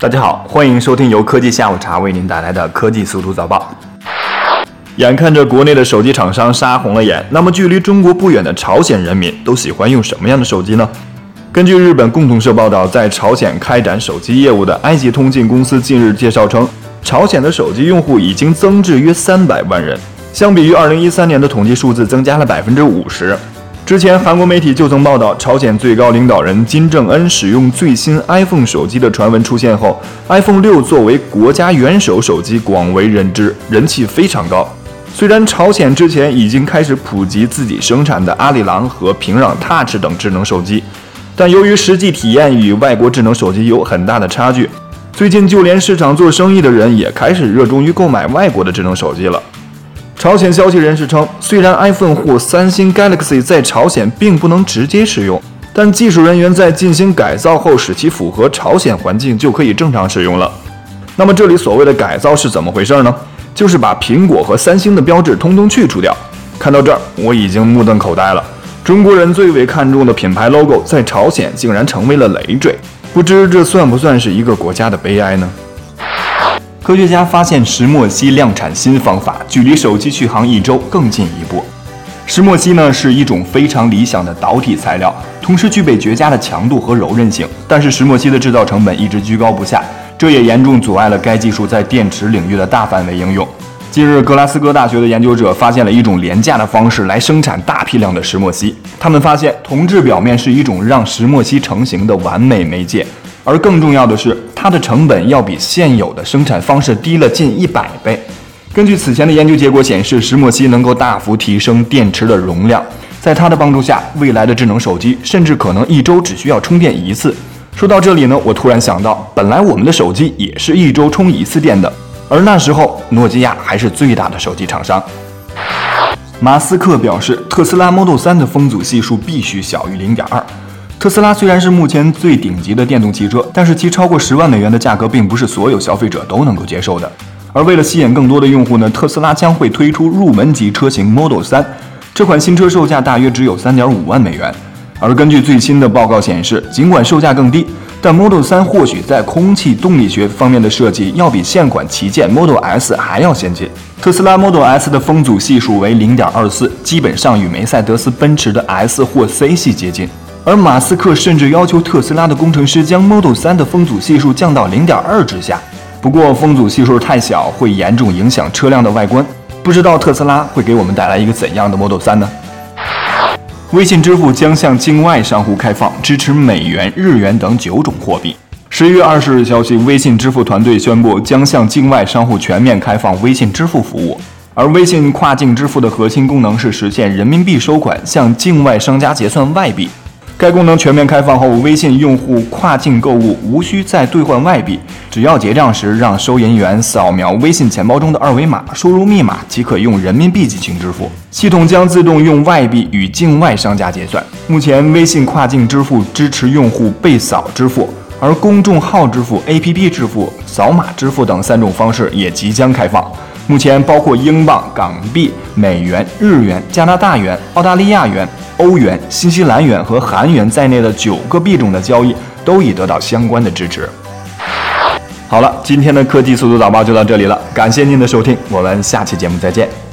大家好，欢迎收听由科技下午茶为您带来的科技速度早报。眼看着国内的手机厂商杀红了眼，那么距离中国不远的朝鲜人民都喜欢用什么样的手机呢？根据日本共同社报道，在朝鲜开展手机业务的埃及通信公司近日介绍称，朝鲜的手机用户已经增至约三百万人，相比于二零一三年的统计数字增加了百分之五十。之前，韩国媒体就曾报道，朝鲜最高领导人金正恩使用最新 iPhone 手机的传闻出现后，iPhone 六作为国家元首手机广为人知，人气非常高。虽然朝鲜之前已经开始普及自己生产的阿里郎和平壤 Touch 等智能手机，但由于实际体验与外国智能手机有很大的差距，最近就连市场做生意的人也开始热衷于购买外国的智能手机了。朝鲜消息人士称，虽然 iPhone 或三星 Galaxy 在朝鲜并不能直接使用，但技术人员在进行改造后，使其符合朝鲜环境，就可以正常使用了。那么这里所谓的改造是怎么回事呢？就是把苹果和三星的标志通通去除掉。看到这儿，我已经目瞪口呆了。中国人最为看重的品牌 logo，在朝鲜竟然成为了累赘，不知这算不算是一个国家的悲哀呢？科学家发现石墨烯量产新方法，距离手机续航一周更进一步。石墨烯呢是一种非常理想的导体材料，同时具备绝佳的强度和柔韧性。但是石墨烯的制造成本一直居高不下，这也严重阻碍了该技术在电池领域的大范围应用。近日，格拉斯哥大学的研究者发现了一种廉价的方式来生产大批量的石墨烯。他们发现，铜质表面是一种让石墨烯成型的完美媒介。而更重要的是，它的成本要比现有的生产方式低了近一百倍。根据此前的研究结果显示，石墨烯能够大幅提升电池的容量，在它的帮助下，未来的智能手机甚至可能一周只需要充电一次。说到这里呢，我突然想到，本来我们的手机也是一周充一次电的，而那时候诺基亚还是最大的手机厂商。马斯克表示，特斯拉 Model 3的风阻系数必须小于零点二。特斯拉虽然是目前最顶级的电动汽车，但是其超过十万美元的价格并不是所有消费者都能够接受的。而为了吸引更多的用户呢，特斯拉将会推出入门级车型 Model 3。这款新车售价大约只有三点五万美元。而根据最新的报告显示，尽管售价更低，但 Model 3或许在空气动力学方面的设计要比现款旗舰 Model S 还要先进。特斯拉 Model S 的风阻系数为零点二四，基本上与梅赛德斯奔驰的 S 或 C 系接近。而马斯克甚至要求特斯拉的工程师将 Model 3的风阻系数降到零点二之下。不过，风阻系数太小会严重影响车辆的外观。不知道特斯拉会给我们带来一个怎样的 Model 3呢？微信支付将向境外商户开放，支持美元、日元等九种货币。十一月二十日消息，微信支付团队宣布将向境外商户全面开放微信支付服务。而微信跨境支付的核心功能是实现人民币收款，向境外商家结算外币。该功能全面开放后，微信用户跨境购物无需再兑换外币，只要结账时让收银员扫描微信钱包中的二维码，输入密码即可用人民币进行支付，系统将自动用外币与境外商家结算。目前，微信跨境支付支持用户被扫支付，而公众号支付、APP 支付、扫码支付等三种方式也即将开放。目前，包括英镑、港币、美元、日元、加拿大元、澳大利亚元、欧元、新西兰元和韩元在内的九个币种的交易都已得到相关的支持。好了，今天的科技速度早报就到这里了，感谢您的收听，我们下期节目再见。